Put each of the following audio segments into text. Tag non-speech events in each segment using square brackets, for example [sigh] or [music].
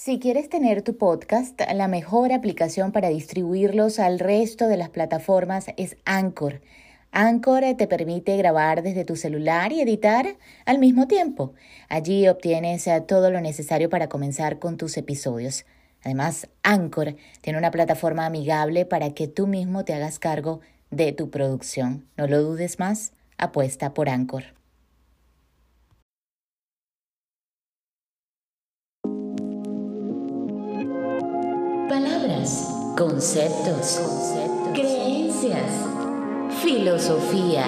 Si quieres tener tu podcast, la mejor aplicación para distribuirlos al resto de las plataformas es Anchor. Anchor te permite grabar desde tu celular y editar al mismo tiempo. Allí obtienes eh, todo lo necesario para comenzar con tus episodios. Además, Anchor tiene una plataforma amigable para que tú mismo te hagas cargo de tu producción. No lo dudes más, apuesta por Anchor. Conceptos, creencias, filosofía,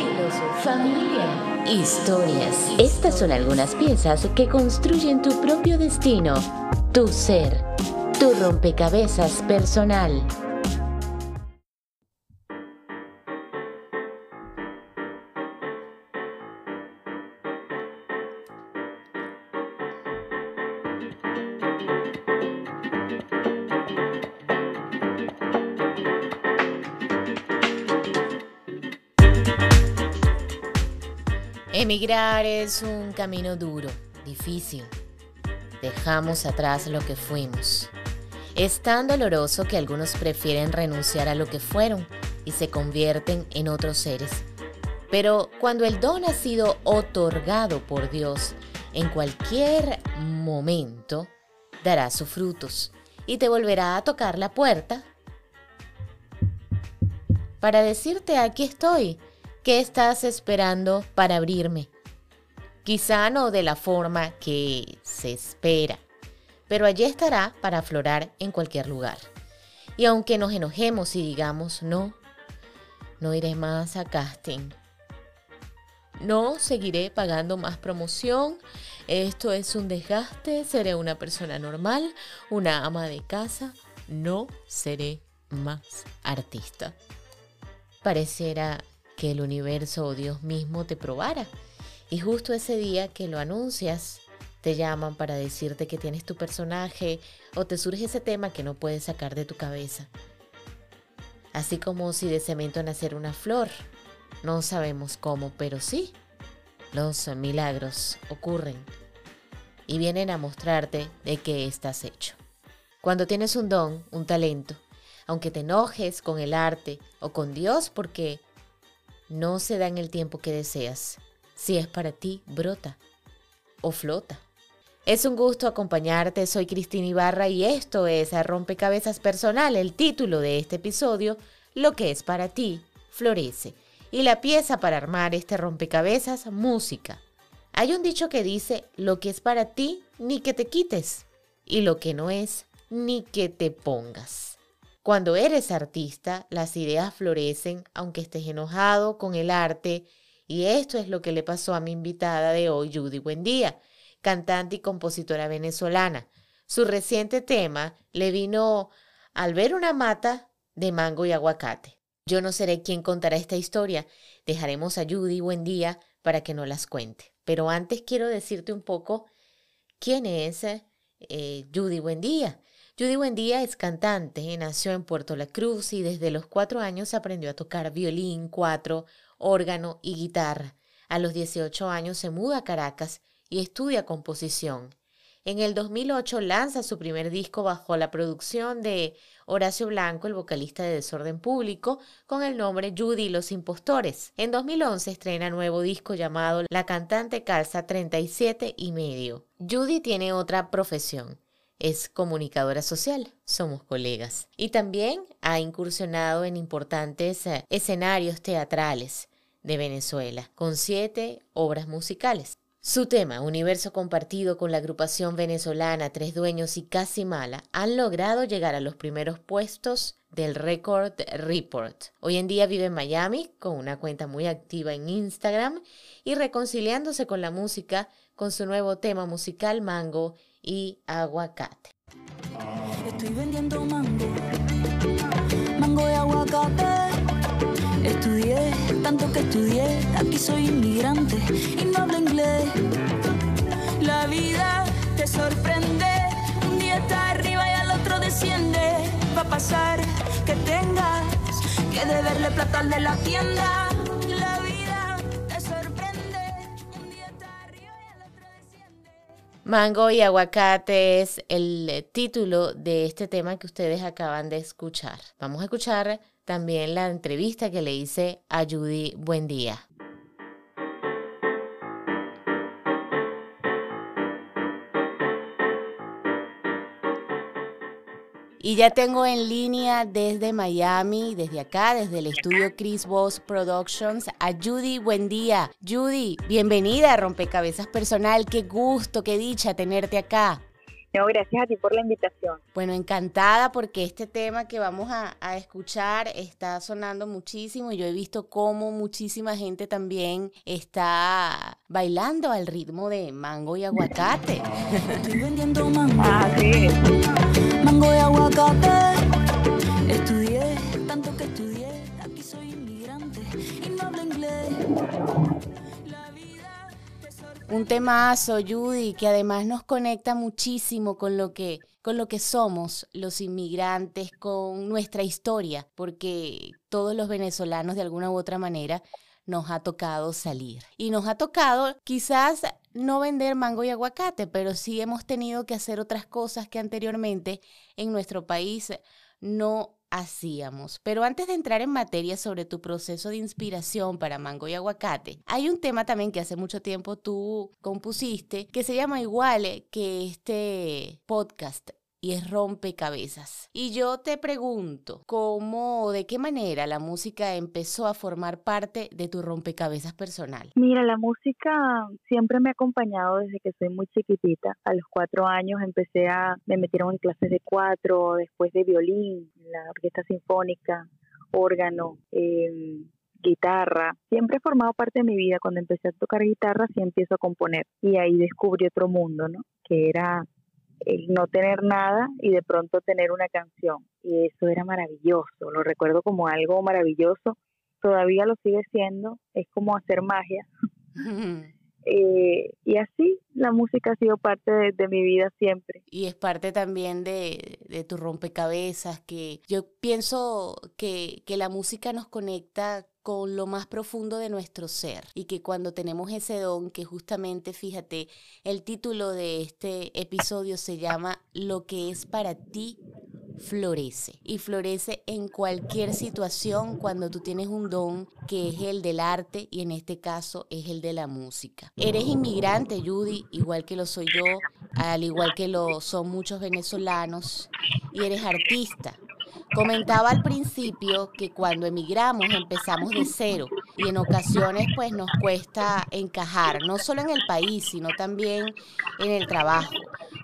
familia, historias. Estas son algunas piezas que construyen tu propio destino, tu ser, tu rompecabezas personal. Emigrar es un camino duro, difícil. Dejamos atrás lo que fuimos. Es tan doloroso que algunos prefieren renunciar a lo que fueron y se convierten en otros seres. Pero cuando el don ha sido otorgado por Dios, en cualquier momento dará sus frutos y te volverá a tocar la puerta para decirte aquí estoy ¿Qué estás esperando para abrirme? Quizá no de la forma que se espera, pero allí estará para aflorar en cualquier lugar. Y aunque nos enojemos y digamos no, no iré más a casting. No seguiré pagando más promoción. Esto es un desgaste. Seré una persona normal, una ama de casa. No seré más artista. Pareciera que el universo o Dios mismo te probara. Y justo ese día que lo anuncias, te llaman para decirte que tienes tu personaje o te surge ese tema que no puedes sacar de tu cabeza. Así como si de cemento naciera una flor. No sabemos cómo, pero sí, los milagros ocurren y vienen a mostrarte de qué estás hecho. Cuando tienes un don, un talento, aunque te enojes con el arte o con Dios porque no se da en el tiempo que deseas. Si es para ti, brota o flota. Es un gusto acompañarte, soy Cristina Ibarra y esto es a Rompecabezas Personal, el título de este episodio, Lo que es para ti, florece. Y la pieza para armar este rompecabezas, música. Hay un dicho que dice, lo que es para ti, ni que te quites, y lo que no es, ni que te pongas. Cuando eres artista, las ideas florecen aunque estés enojado con el arte. Y esto es lo que le pasó a mi invitada de hoy, Judy Buendía, cantante y compositora venezolana. Su reciente tema le vino al ver una mata de mango y aguacate. Yo no seré quien contará esta historia. Dejaremos a Judy Buendía para que nos las cuente. Pero antes quiero decirte un poco quién es eh, Judy Buendía. Judy Buendía es cantante, nació en Puerto La Cruz y desde los cuatro años aprendió a tocar violín, cuatro, órgano y guitarra. A los 18 años se muda a Caracas y estudia composición. En el 2008 lanza su primer disco bajo la producción de Horacio Blanco, el vocalista de Desorden Público, con el nombre Judy y los Impostores. En 2011 estrena nuevo disco llamado La cantante calza 37 y medio. Judy tiene otra profesión es comunicadora social, somos colegas. Y también ha incursionado en importantes eh, escenarios teatrales de Venezuela, con siete obras musicales. Su tema, Universo Compartido con la agrupación venezolana Tres Dueños y Casi Mala, han logrado llegar a los primeros puestos del Record Report. Hoy en día vive en Miami con una cuenta muy activa en Instagram y reconciliándose con la música con su nuevo tema musical Mango y aguacate. Estoy vendiendo mango, mango y aguacate. Estudié tanto que estudié, aquí soy inmigrante y no hablo inglés. La vida te sorprende, un día está arriba y al otro desciende. Va a pasar que tengas que deberle plata al de la tienda. Mango y aguacate es el título de este tema que ustedes acaban de escuchar. Vamos a escuchar también la entrevista que le hice a Judy Buendía. Y ya tengo en línea desde Miami, desde acá, desde el estudio Chris Boss Productions, a Judy Buen día. Judy, bienvenida a Rompecabezas Personal. Qué gusto, qué dicha tenerte acá. No, gracias a ti por la invitación. Bueno, encantada porque este tema que vamos a, escuchar está sonando muchísimo. y Yo he visto cómo muchísima gente también está bailando al ritmo de mango y aguacate. Estoy vendiendo mango. Ah, sí. Mango y aguacate. Estudié tanto que estudié. Aquí soy inmigrante y no hablo inglés. Un temazo, Judy, que además nos conecta muchísimo con lo que con lo que somos los inmigrantes, con nuestra historia, porque todos los venezolanos de alguna u otra manera nos ha tocado salir. Y nos ha tocado quizás no vender mango y aguacate, pero sí hemos tenido que hacer otras cosas que anteriormente en nuestro país no hacíamos. Pero antes de entrar en materia sobre tu proceso de inspiración para Mango y Aguacate, hay un tema también que hace mucho tiempo tú compusiste que se llama igual que este podcast y es rompecabezas. Y yo te pregunto, ¿cómo, de qué manera la música empezó a formar parte de tu rompecabezas personal? Mira, la música siempre me ha acompañado desde que soy muy chiquitita. A los cuatro años empecé a, me metieron en clases de cuatro, después de violín, la orquesta sinfónica, órgano, em, guitarra. Siempre he formado parte de mi vida. Cuando empecé a tocar guitarra, sí empiezo a componer. Y ahí descubrí otro mundo, ¿no? Que era el no tener nada y de pronto tener una canción. Y eso era maravilloso, lo recuerdo como algo maravilloso, todavía lo sigue siendo, es como hacer magia. [laughs] Eh, y así la música ha sido parte de, mi vida siempre. Y es parte también de, de tu rompecabezas, que yo pienso que, que la música nos conecta con lo más profundo de nuestro ser y que cuando tenemos ese don, que justamente, fíjate, el título de este episodio se llama Lo que es para ti florece y florece en cualquier situación cuando tú tienes un don que es el del arte y en este caso es el de la música. Eres inmigrante, Judy, igual que lo soy yo, al igual que lo son muchos venezolanos y eres artista. Comentaba al principio que cuando emigramos empezamos de cero y en ocasiones pues nos cuesta encajar, no solo en el país, sino también en el trabajo,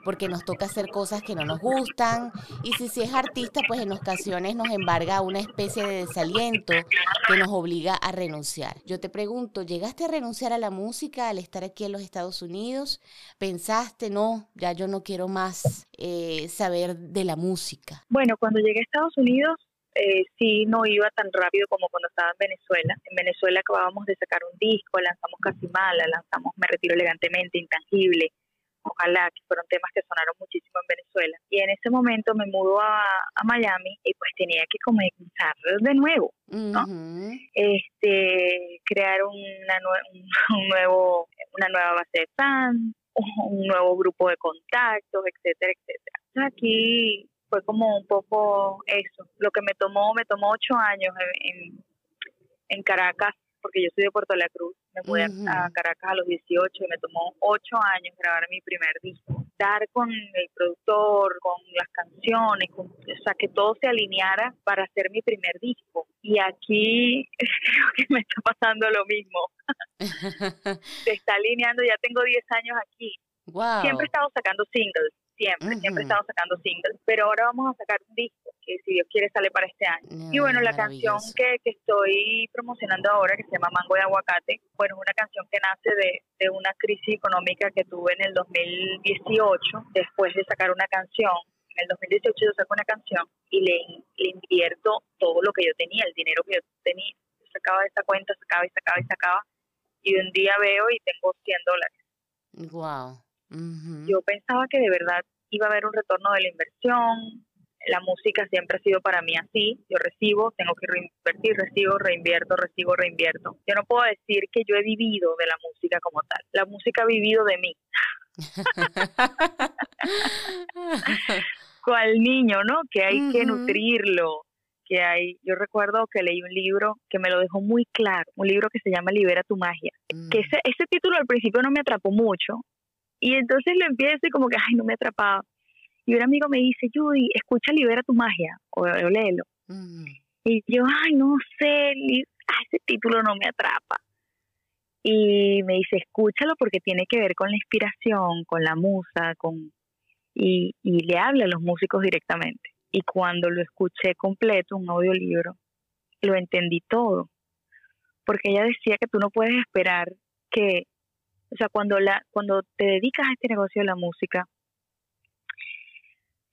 porque nos toca hacer cosas que no nos gustan y si, si es artista pues en ocasiones nos embarga una especie de desaliento que nos obliga a renunciar. Yo te pregunto, ¿llegaste a renunciar a la música al estar aquí en los Estados Unidos? ¿Pensaste, no, ya yo no quiero más eh, saber de la música? Bueno, cuando llegué a Estados Unidos, eh, sí no iba tan rápido como cuando estaba en Venezuela. En Venezuela acabábamos de sacar un disco, lanzamos Casi Mala, lanzamos Me Retiro Elegantemente, Intangible, Ojalá, que fueron temas que sonaron muchísimo en Venezuela. Y en ese momento me mudo a, Miami y pues tenía que comenzar de nuevo, ¿no? Este, crear una, un nuevo, una nueva base de fans, un nuevo grupo de contactos, etcétera, etcétera. Aquí fue como un poco eso. Lo que me tomó, me tomó ocho años en, en, Caracas, porque yo soy de Puerto La Cruz. Me mudé a Caracas a los 18 y me tomó ocho años grabar mi primer disco. Estar con el productor, con las canciones, con, o sea, que todo se alineara para hacer mi primer disco. Y aquí [laughs] creo que me está pasando lo mismo. [laughs] se está alineando, ya tengo 10 años aquí. Siempre he estado sacando singles siempre, siempre he estado sacando singles, pero ahora vamos a sacar un disco que si Dios quiere sale para este año. y bueno, la canción que, que, estoy promocionando ahora, que se llama Mango de Aguacate, bueno, es una canción que nace de, de una crisis económica que tuve en el 2018, después de sacar una canción en el 2018 yo saco una canción y le, le, invierto todo lo que yo tenía, el dinero que yo tenía. Yo sacaba esa cuenta, sacaba y sacaba y sacaba. Y un día veo y tengo 100 dólares. Wow. Yo pensaba que de verdad iba a haber un retorno de la inversión. La música siempre ha sido para mí así. Yo recibo, tengo que reinvertir, recibo, reinvierto, recibo, reinvierto. Yo no puedo decir que yo he vivido de la música como tal. La música ha vivido de mí. [laughs] Cual niño, ¿no? Que hay que nutrirlo, que hay, yo recuerdo que leí un libro que me lo dejó muy claro, un libro que se llama Libera tu magia, que mm. ese, ese título al principio no me atrapó mucho, y entonces lo empiezo y como que, ay, no me atrapaba. Y un amigo me dice, Judy, escucha Libera tu magia, o, léelo. Mm. Y yo, ay, no sé, ese título no me atrapa. Y me dice, escúchalo porque tiene que ver con la inspiración, con la musa, con y, y le habla a los músicos directamente. Y cuando lo escuché completo, un audiolibro, lo entendí todo. Porque ella decía que tú no puedes esperar que, o sea, cuando, la, cuando te dedicas a este negocio de la música,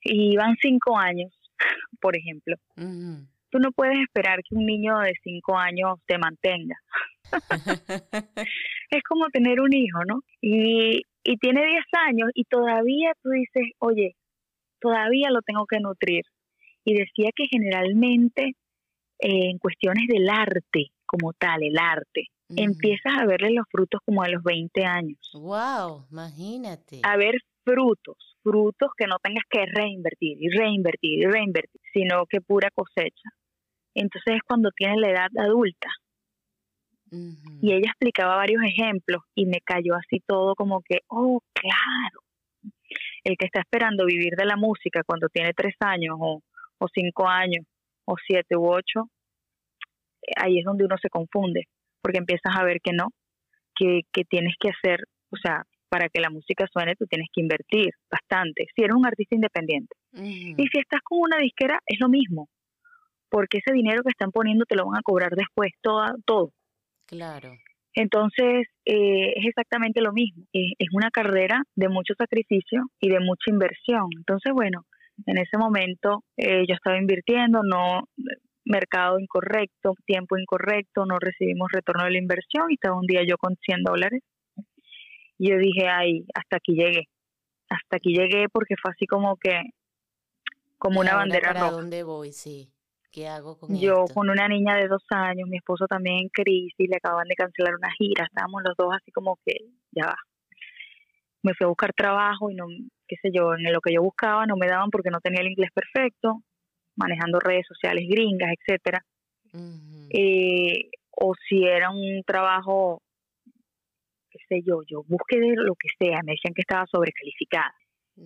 y van cinco años, [laughs] por ejemplo, tú no puedes esperar que un niño de cinco años te mantenga. [laughs] es como tener un hijo, ¿no? Y, y tiene diez años y todavía tú dices, oye, todavía lo tengo que nutrir. Y decía que generalmente eh, en cuestiones del arte como tal, el arte, empiezas a verle los frutos como a los 20 años. ¡Wow! Imagínate. A ver frutos, frutos que no tengas que reinvertir y reinvertir y reinvertir, sino que pura cosecha. Entonces es cuando tienes la edad adulta. Y ella explicaba varios ejemplos y me cayó así todo como que, oh, claro, el que está esperando vivir de la música cuando tiene tres años o, o cinco años o siete u ocho, eh, ahí es donde uno se confunde, porque empiezas a ver que no, que, que tienes que hacer, o sea, para que la música suene tú tienes que invertir bastante, si eres un artista independiente. Y si estás con una disquera, es lo mismo, porque ese dinero que están poniendo te lo van a cobrar después, toda, todo. Claro. Entonces, eh, es exactamente lo mismo. Es, una carrera de mucho sacrificio y de mucha inversión. Entonces, bueno, en ese momento eh, yo estaba invirtiendo, no mercado incorrecto, tiempo incorrecto, no recibimos retorno de la inversión y estaba un día yo con 100 dólares. Y yo dije, ay, hasta aquí llegué. Hasta aquí llegué porque fue así como que, como una bandera ¿Para dónde voy? Sí. ¿Qué hago con Yo con una niña de dos años, mi esposo también en crisis, le acaban de cancelar una gira, estábamos los dos así como que, ya va. Me fui a buscar trabajo y no, qué sé yo, en lo que yo buscaba no me daban porque no tenía el inglés perfecto, manejando redes sociales gringas, etcétera. Eh, o si era un trabajo, qué sé yo, yo busqué de lo que sea, me decían que estaba sobrecalificada.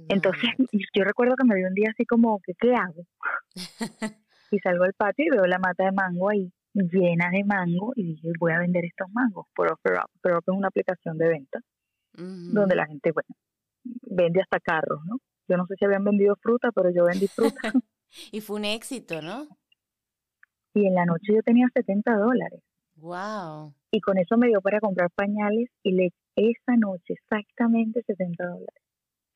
Entonces, [laughs] yo recuerdo que me dio un día así como, ¿qué, qué hago? [laughs] y salgo al patio y veo la mata de mango ahí llena de mango y dije voy a vender estos mangos por OfferUp. pero es una aplicación de venta donde la gente bueno vende hasta carros no yo no sé si habían vendido fruta pero yo vendí fruta [laughs] y fue un éxito no y en la noche yo tenía 70 dólares. Wow y con eso me dio para comprar pañales y le esa noche exactamente 70 dólares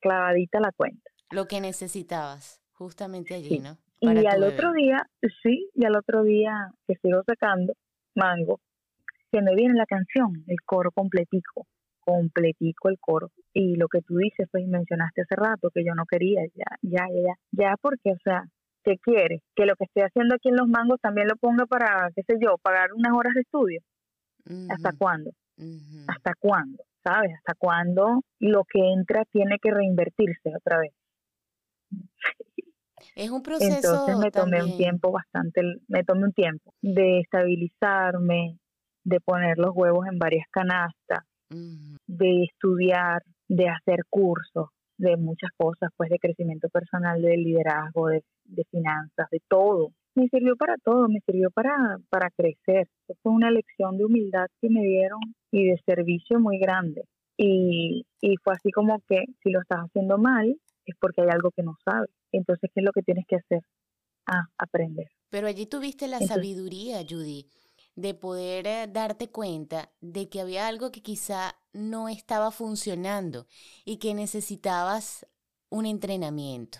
clavadita la cuenta. Lo que necesitabas justamente allí no y al otro día, sí, y al otro día que sigo sacando mango, se me viene la canción, el coro completico, completico el coro. Y lo que tú dices, pues mencionaste hace rato que yo no quería, ya, ya, ya, ya, porque, o sea, ¿qué quieres? Que lo que estoy haciendo aquí en los mangos también lo ponga para, qué sé yo, pagar unas horas de estudio. ¿Hasta cuándo? ¿Hasta cuándo? ¿Sabes? ¿Hasta cuándo lo que entra tiene que reinvertirse otra vez? Es un proceso. Entonces me tomé un tiempo bastante, me tomé un tiempo de estabilizarme, de poner los huevos en varias canastas, de estudiar, de hacer cursos, de muchas cosas, pues de crecimiento personal, de liderazgo, de, finanzas, de todo. Me sirvió para todo, me sirvió para, para crecer. Fue una lección de humildad que me dieron y de servicio muy grande. Y, y fue así como que si lo estás haciendo mal, es porque hay algo que no sabes. Entonces, ¿qué es lo que tienes que hacer? Ah, aprender. Pero allí tuviste la sabiduría, Judy, de poder eh, darte cuenta de que había algo que quizá no estaba funcionando y que necesitabas un entrenamiento.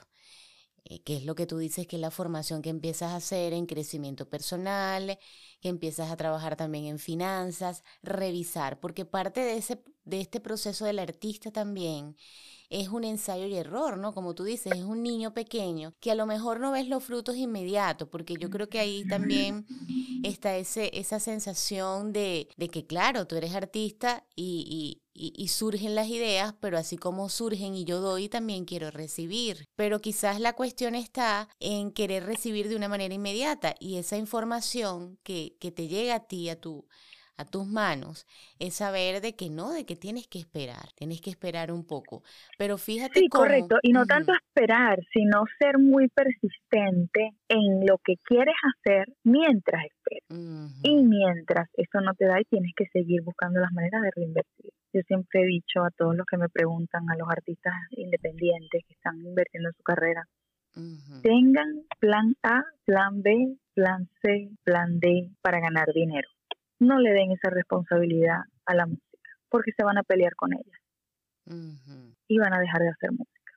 Eh, que es lo que tú dices que es la formación que empiezas a hacer en crecimiento personal, que empiezas a trabajar también en finanzas, revisar, porque parte de, ese, de este proceso del artista también es un ensayo y error, ¿no? Como tú dices, es un niño pequeño que a lo mejor no ves los frutos inmediatos, porque yo creo que ahí también está ese, esa sensación de, de que, claro, tú eres artista y, y, surgen las ideas, pero así como surgen y yo doy, también quiero recibir. Pero quizás la cuestión está en querer recibir de una manera inmediata y esa información que, que te llega a ti, a tu, a tus manos es saber de que no, de que tienes que esperar, tienes que esperar un poco. Pero fíjate Sí, correcto, y no tanto esperar, sino ser muy persistente en lo que quieres hacer mientras esperas. Y mientras eso no te da y tienes que seguir buscando las maneras de reinvertir. Yo siempre he dicho a todos los que me preguntan, a los artistas independientes que están invirtiendo en su carrera, tengan plan A, plan B, plan C, plan D para ganar dinero no le den esa responsabilidad a la música, porque se van a pelear con ella y van a dejar de hacer música.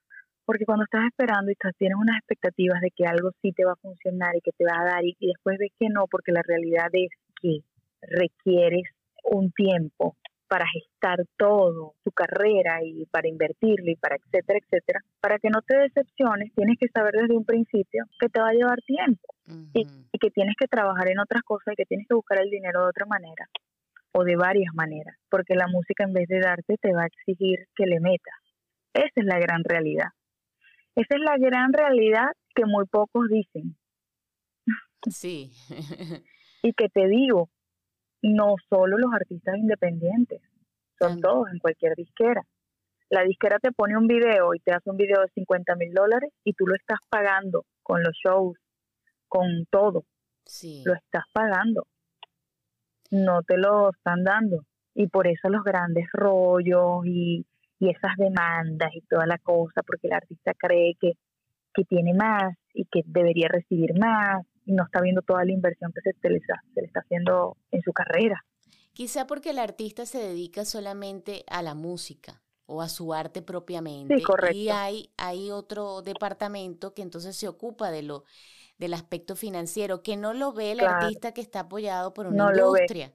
Porque cuando estás esperando y estás, tienes unas expectativas de que algo sí te va a funcionar y que te va a dar y, y después ves que no, porque la realidad es que requieres un tiempo para gestar todo, tu carrera y para invertirle y para etcétera, etcétera, para que no te decepciones, tienes que saber desde un principio que te va a llevar tiempo y, que tienes que trabajar en otras cosas y que tienes que buscar el dinero de otra manera o de varias maneras, porque la música en vez de darte te va a exigir que le metas. Esa es la gran realidad. Esa es la gran realidad que muy pocos dicen. Sí. [laughs] y que te digo, no solo los artistas independientes, son todos en cualquier disquera. La disquera te pone un video y te hace un video de 50 mil dólares y tú lo estás pagando con los shows, con todo. Sí. Lo estás pagando. No te lo están dando. Y por eso los grandes rollos y, y esas demandas y toda la cosa, porque el artista cree que, que tiene más y que debería recibir más no está viendo toda la inversión que se, le está, se le está haciendo en su carrera. Quizá porque el artista se dedica solamente a la música o a su arte propiamente. Sí, correcto. Y hay, hay otro departamento que entonces se ocupa de lo del aspecto financiero, que no lo ve el artista que está apoyado por una industria.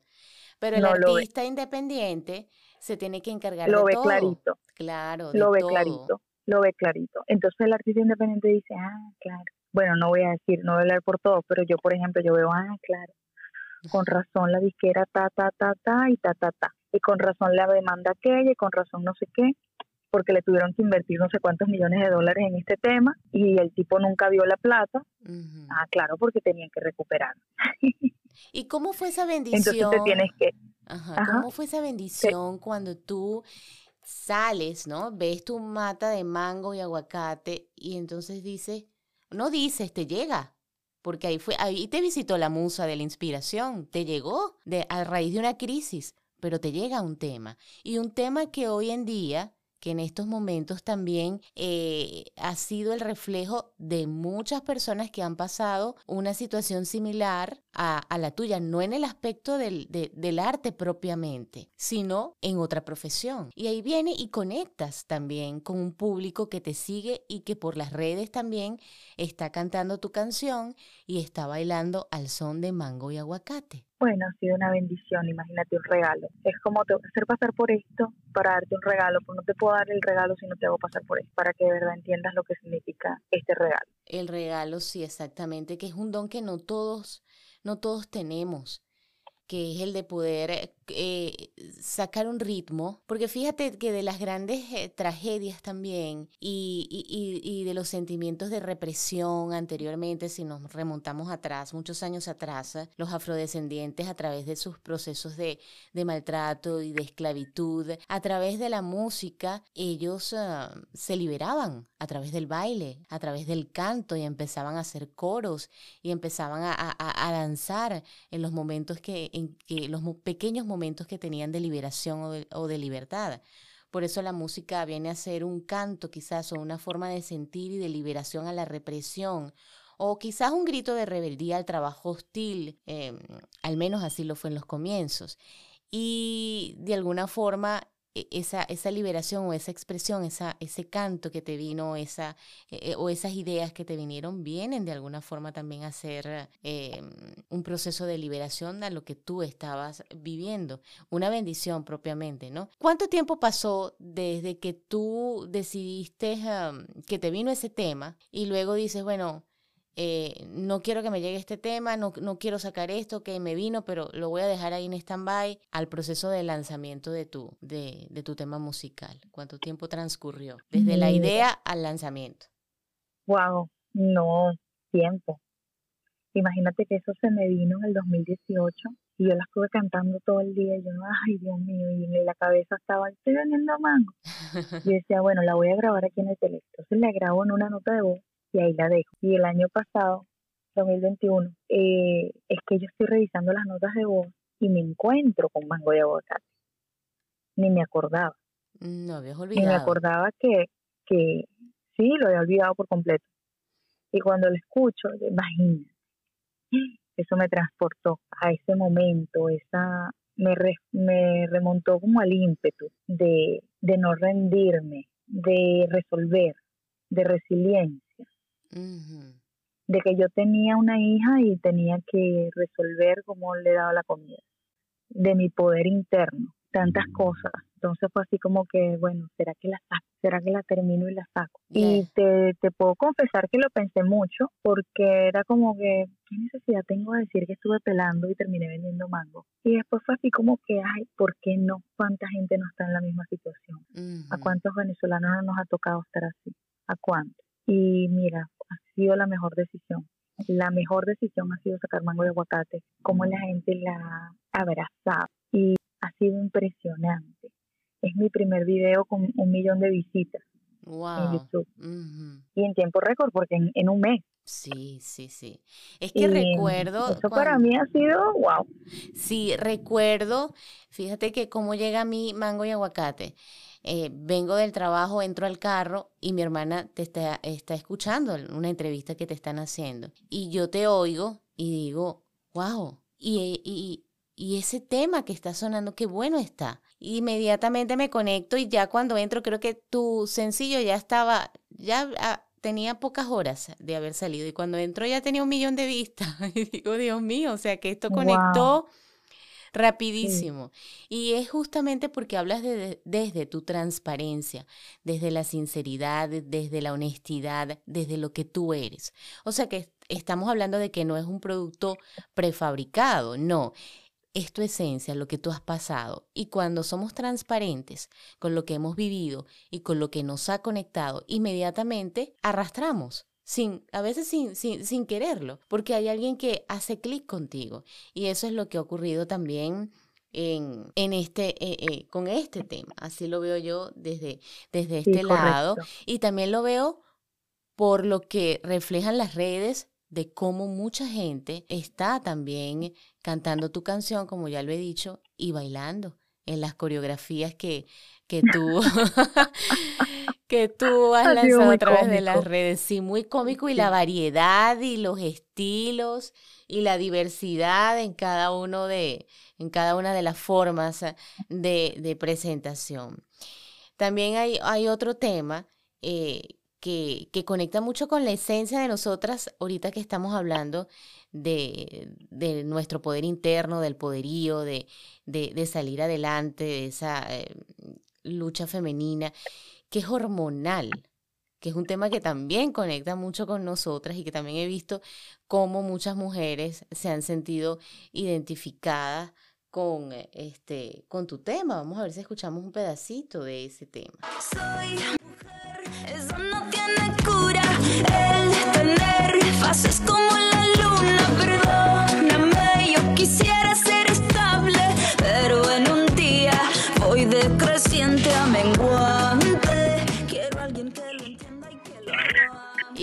Pero el artista independiente se tiene que encargar lo de ve clarito. Claro, lo ve clarito. Lo ve clarito. Entonces el artista independiente dice, ah, claro bueno, no voy a decir, no voy a hablar por todos, pero yo, por ejemplo, yo veo, ah, claro, con razón la disquera ta, ta, ta, ta y ta, ta, ta. Y con razón la demanda aquella y con razón no sé qué, porque le tuvieron que invertir no sé cuántos millones de dólares en este tema y el tipo nunca vio la plata. Ah, claro, porque tenían que recuperar. [laughs] ¿Y cómo fue esa bendición? Entonces te tienes que... Ajá, ¿Cómo fue esa bendición cuando tú sales, ¿no? Ves tu mata de mango y aguacate y entonces dices, no dices, te llega. Porque ahí fue, ahí te visitó la musa de la inspiración, te llegó de, a raíz de una crisis, pero te llega un tema. Y un tema que hoy en día que en estos momentos también eh, ha sido el reflejo de muchas personas que han pasado una situación similar a, la tuya, no en el aspecto del, del, arte propiamente, sino en otra profesión. Y ahí viene y conectas también con un público que te sigue y que por las redes también está cantando tu canción y está bailando al son de mango y aguacate. Bueno, ha sido una bendición, imagínate un regalo. Es como te hacer pasar por esto para darte un regalo, pues no te puedo dar el regalo si no te hago pasar por esto, para que de verdad entiendas lo que significa este regalo. El regalo, sí, exactamente, que es un don que no todos, no todos tenemos que es el de poder eh, sacar un ritmo, porque fíjate que de las grandes eh, tragedias también y, y, y, de los sentimientos de represión anteriormente, si nos remontamos atrás, muchos años atrás, los afrodescendientes a través de sus procesos de, de maltrato y de esclavitud, a través de la música, ellos ah, se liberaban a través del baile, a través del canto y empezaban a hacer coros y empezaban a, a, a danzar en los momentos que en que los pequeños momentos que tenían de liberación o de, libertad. Por eso la música viene a ser un canto quizás o una forma de sentir y de liberación a la represión o quizás un grito de rebeldía al trabajo hostil, em, al menos así lo fue en los comienzos. Y de alguna forma esa, esa liberación o esa expresión, esa, ese canto que te vino, esa, eh, o esas ideas que te vinieron, vienen de alguna forma también a ser em, un proceso de liberación a lo que tú estabas viviendo, una bendición propiamente, ¿no? ¿Cuánto tiempo pasó desde que tú decidiste que te vino ese tema y luego dices, bueno, eh, no quiero que me llegue este tema, no, no quiero sacar esto que me vino, pero lo voy a dejar ahí en stand-by al proceso de lanzamiento de tu, de, de tu tema musical? ¿Cuánto tiempo transcurrió desde la idea al lanzamiento? Wow, no, tiempo. Imagínate que eso se me vino en el 2018 y yo la estuve cantando todo el día y yo, ay Dios mío, y en la cabeza estaba, estoy vendiendo mango. [laughs] Y decía, bueno, la voy a grabar aquí en el teléfono. Entonces la grabo en una nota de voz y ahí la dejo. Y el año pasado, 2021, eh, es que yo estoy revisando las notas de voz y me encuentro con mango de aguacate. Ni me acordaba. No habías olvidado. Ni me acordaba que, que sí, lo había olvidado por completo. Y cuando lo escucho, imagínate, eso me transportó a ese momento, esa me, me remontó como al ímpetu de, de no rendirme, de resolver, de resiliencia de que yo tenía una hija y tenía que resolver cómo le daba la comida, de mi poder interno, tantas mm. cosas. Entonces fue así como que, bueno, ¿será que la saco? ¿Será que la termino y la saco? Y te, te puedo confesar que lo pensé mucho porque era como que, ¿qué necesidad tengo de decir que estuve pelando y terminé vendiendo mango? Y después fue así como que, ay, ¿por qué no? ¿Cuánta gente no está en la misma situación? ¿A cuántos venezolanos no nos ha tocado estar así? ¿A cuántos? Y mira, ha sido la mejor decisión. La mejor decisión ha sido sacar mango de aguacate, como la gente la ha abrazado y ha sido impresionante. Es mi primer video con un millón de visitas en YouTube. Y en tiempo récord, porque en, un mes. Sí, sí, sí. Es que recuerdo. Eso para mí ha sido wow. Sí, recuerdo. Fíjate que cómo llega mi mango y aguacate. Eh, vengo del trabajo, entro al carro y mi hermana te está, está escuchando una entrevista que te están haciendo. Y yo te oigo y digo, wow, y, y, y ese tema que está sonando, qué bueno está. Inmediatamente me conecto y ya cuando entro creo que tu sencillo ya estaba, ya ah, tenía pocas horas de haber salido y cuando entro ya tenía un millón de vistas. [laughs] Y digo, Dios mío, o sea que esto conectó rapidísimo. Y es justamente porque hablas de, desde tu transparencia, desde la sinceridad, desde la honestidad, desde lo que tú eres. O sea que estamos hablando de que no es un producto prefabricado, no. Es tu esencia, lo que tú has pasado. Y cuando somos transparentes con lo que hemos vivido y con lo que nos ha conectado, inmediatamente arrastramos sin, a veces sin, sin, sin quererlo, porque hay alguien que hace clic contigo. Y eso es lo que ha ocurrido también en, en este, eh, eh, con este tema. Así lo veo yo desde, desde este lado. Y también lo veo por lo que reflejan las redes de cómo mucha gente está también cantando tu canción, como ya lo he dicho, y bailando en las coreografías que, que tú [laughs] [laughs] [laughs] que tú has lanzado a través de las redes. Sí, muy cómico y la variedad y los estilos y la diversidad en cada uno de, en cada una de las formas de, de presentación. También hay, hay otro tema eh, que, que, conecta mucho con la esencia de nosotras, ahorita que estamos hablando de, de nuestro poder interno, del poderío, de, de, de salir adelante, de esa eh, lucha femenina que es hormonal, que es un tema que también conecta mucho con nosotras y que también he visto cómo muchas mujeres se han sentido identificadas con este con tu tema. Vamos a ver si escuchamos un pedacito de ese tema. Soy mujer, eso no tiene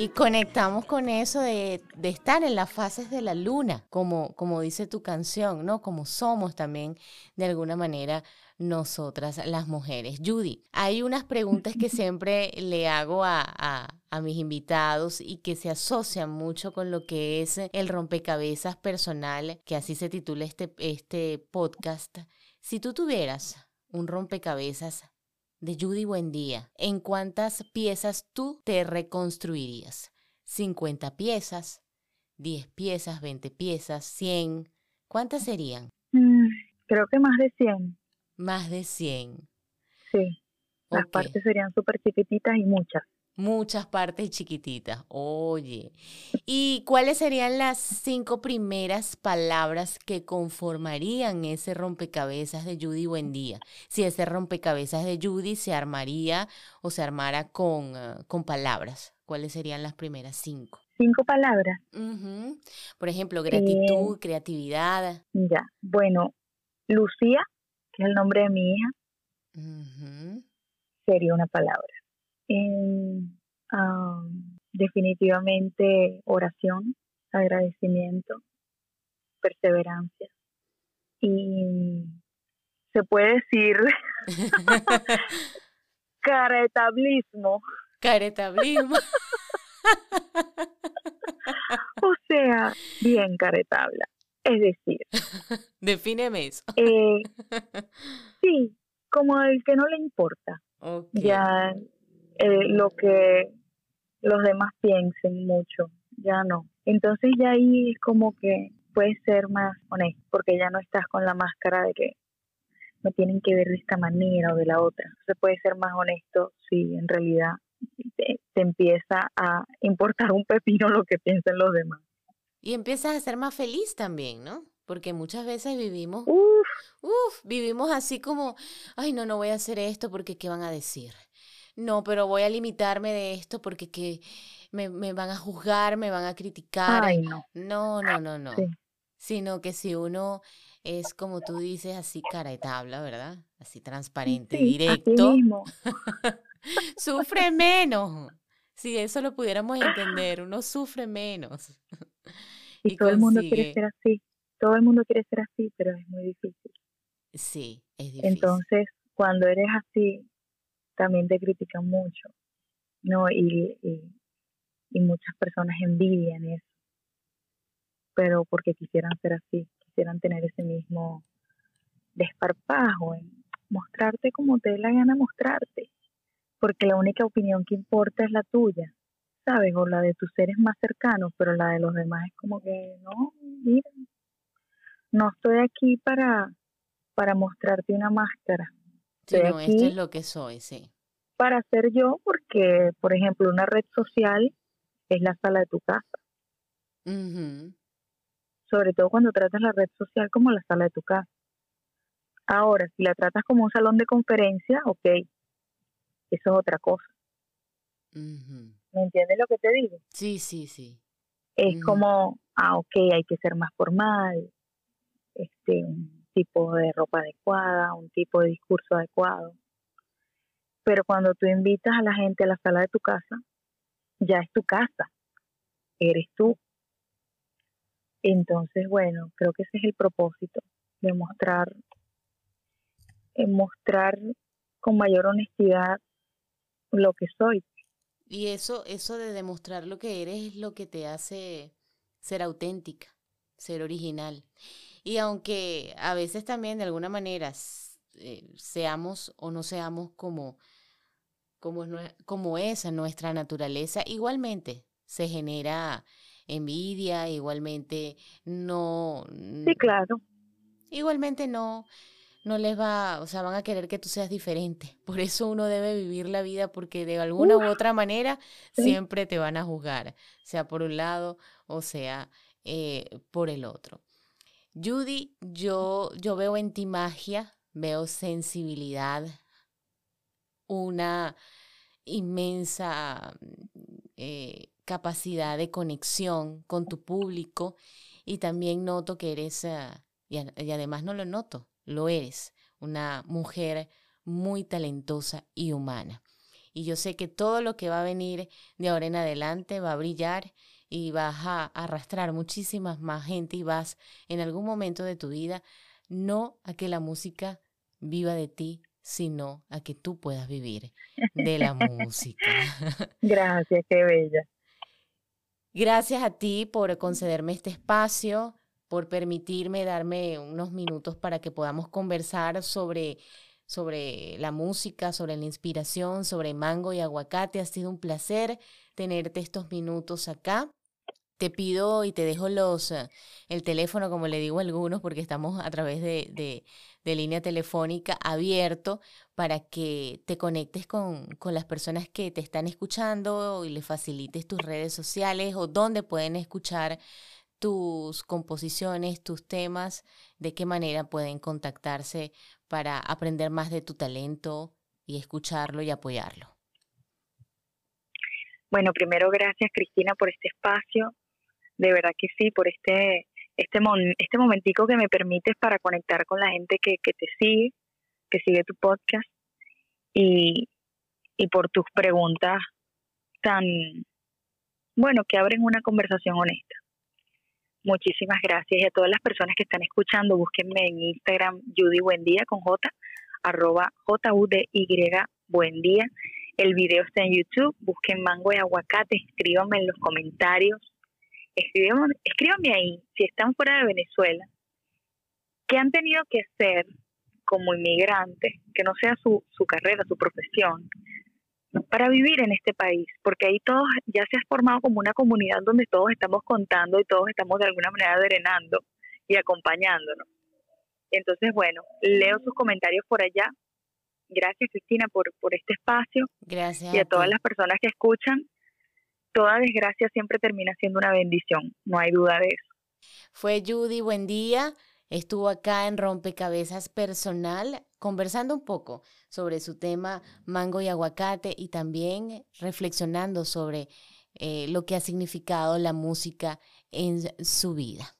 Y conectamos con eso de, estar en las fases de la luna, como, como dice tu canción, ¿no? Como somos también, de alguna manera, nosotras las mujeres. Judy, hay unas preguntas que [laughs] siempre le hago a, a, mis invitados y que se asocian mucho con lo que es el rompecabezas personal, que así se titula este, este podcast. Si tú tuvieras un rompecabezas de Judy Buendía, ¿en cuántas piezas tú te reconstruirías? ¿50 piezas? ¿10 piezas? ¿20 piezas? ¿100? ¿Cuántas serían? Mm, creo que más de 100. Más de 100. Sí. Las partes serían súper chiquititas y muchas. Muchas partes chiquititas. Oye. ¿Y cuáles serían las cinco primeras palabras que conformarían ese rompecabezas de Judy Buendía? Si ese rompecabezas de Judy se armaría o se armara con, ah, con palabras, ¿cuáles serían las primeras cinco? Cinco palabras. Por ejemplo, gratitud, creatividad. Ya. Bueno, Lucía, que es el nombre de mi hija, sería una palabra. Eh, am, definitivamente oración, agradecimiento, perseverancia. Y se puede decir [laughs] caretablismo. Caretablismo. [laughs] O sea, bien caretabla. Es decir, [laughs] Defíneme eso. eh, sí, como el que no le importa. Ya eh, lo que los demás piensen mucho, ya no. Entonces ya ahí es como que puedes ser más honesto, porque ya no estás con la máscara de que me tienen que ver de esta manera o de la otra. Se puede ser más honesto si en realidad te, te empieza a importar un pepino lo que piensen los demás. Y empiezas a ser más feliz también, ¿no? Porque muchas veces vivimos, Uf, uff, vivimos así como, ay, no, no voy a hacer esto porque ¿qué van a decir? No, pero voy a limitarme de esto porque que me, me van a juzgar, me van a criticar. ay no, No, no, no, no. Sí. Sino que si uno es como tú dices, así cara de tabla, ¿verdad? Así transparente, sí, directo, mismo. [laughs] sufre menos. Si eso lo pudiéramos entender, uno sufre menos. [laughs] Y, Y todo el mundo quiere ser así. Todo el mundo quiere ser así, pero es muy difícil. Sí, es difícil. Entonces, cuando eres así, también te critican mucho, ¿no? Y, y, muchas personas envidian eso. Pero porque quisieran ser así, quisieran tener ese mismo desparpajo en mostrarte como te dé la gana mostrarte. Porque la única opinión que importa es la tuya, ¿sabes? O la de tus seres más cercanos, pero la de los demás es como que, no, mira, no estoy aquí para, para mostrarte una máscara Sí, no, esto es lo que soy, sí. para ser yo, porque, por ejemplo, una red social es la sala de tu casa, Ujú. sobre todo cuando tratas la red social como la sala de tu casa. Ahora, si la tratas como un salón de conferencia, ok, eso es otra cosa. Ujú. ¿Me entiendes lo que te digo? Sí, sí, sí. Es como, ah, ok, hay que ser más formal, este, tipo de ropa adecuada, un tipo de discurso adecuado. Pero cuando tú invitas a la gente a la sala de tu casa, ya es tu casa, eres tú. Entonces, bueno, creo que ese es el propósito, de mostrar, eh, mostrar con mayor honestidad lo que soy. Y eso, eso de demostrar lo que eres es lo que te hace ser auténtica, ser original. Y aunque a veces también de alguna manera eh, seamos o no seamos como, como, como es nuestra naturaleza, igualmente se genera envidia, igualmente no, Sí, claro. igualmente no, no les va, o sea, van a querer que tú seas diferente. [laughs] Por eso uno debe vivir la vida porque de alguna u otra manera sí. siempre te van a juzgar, sea por un lado o sea eh, por el otro. Judy, yo, yo veo en ti magia, veo sensibilidad, una inmensa eh, capacidad de conexión con tu público y también noto que eres, ah, y, y además no lo noto, lo eres, una mujer muy talentosa y humana. Y yo sé que todo lo que va a venir de ahora en adelante va a brillar y vas a arrastrar muchísimas más gente y vas en algún momento de tu vida no a que la música viva de ti, sino a que tú puedas vivir de la música. [laughs] Gracias, qué bella. Gracias a ti por concederme este espacio, por permitirme darme unos minutos para que podamos conversar sobre, sobre la música, sobre la inspiración, sobre mango y aguacate. Ha sido un placer tenerte estos minutos acá. Te pido y te dejo los eh, el teléfono, como le digo a algunos, porque estamos a través de, de, línea telefónica abierto para que te conectes con, con, las personas que te están escuchando y le facilites tus redes sociales o dónde pueden escuchar tus composiciones, tus temas, de qué manera pueden contactarse para aprender más de tu talento y escucharlo y apoyarlo. Bueno, primero gracias Cristina por este espacio de verdad que sí, por este, este, este momentico que me permites para conectar con la gente que, que te sigue, que sigue tu podcast, y, y por tus preguntas tan, bueno, que abren una conversación honesta. Muchísimas gracias y a todas las personas que están escuchando, búsquenme en Instagram Judy Buen Día con J, arroba J U D Y Buen Día. El video está en YouTube, busquen mango y aguacate, escríbanme en los comentarios escríbanme ahí, si están fuera de Venezuela, ¿qué han tenido que hacer como inmigrantes, que no sea su, su carrera, su profesión, para vivir en este país? Porque ahí todos ya se ha formado como una comunidad donde todos estamos contando y todos estamos de alguna manera drenando y acompañándonos. Entonces, bueno, leo sus comentarios por allá. Gracias, Cristina, por, por este espacio. Gracias. Y a todas las personas que escuchan, toda desgracia siempre termina siendo una bendición, no hay duda de eso. Fue Judy, buen día. Estuvo acá en Rompecabezas Personal conversando un poco sobre su tema mango y aguacate y también reflexionando sobre eh, lo que ha significado la música en su vida.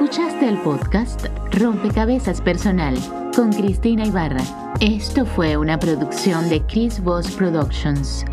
Escuchaste el podcast Rompecabezas Personal con Cristina Ibarra. Esto fue una producción de Chris Voss Productions.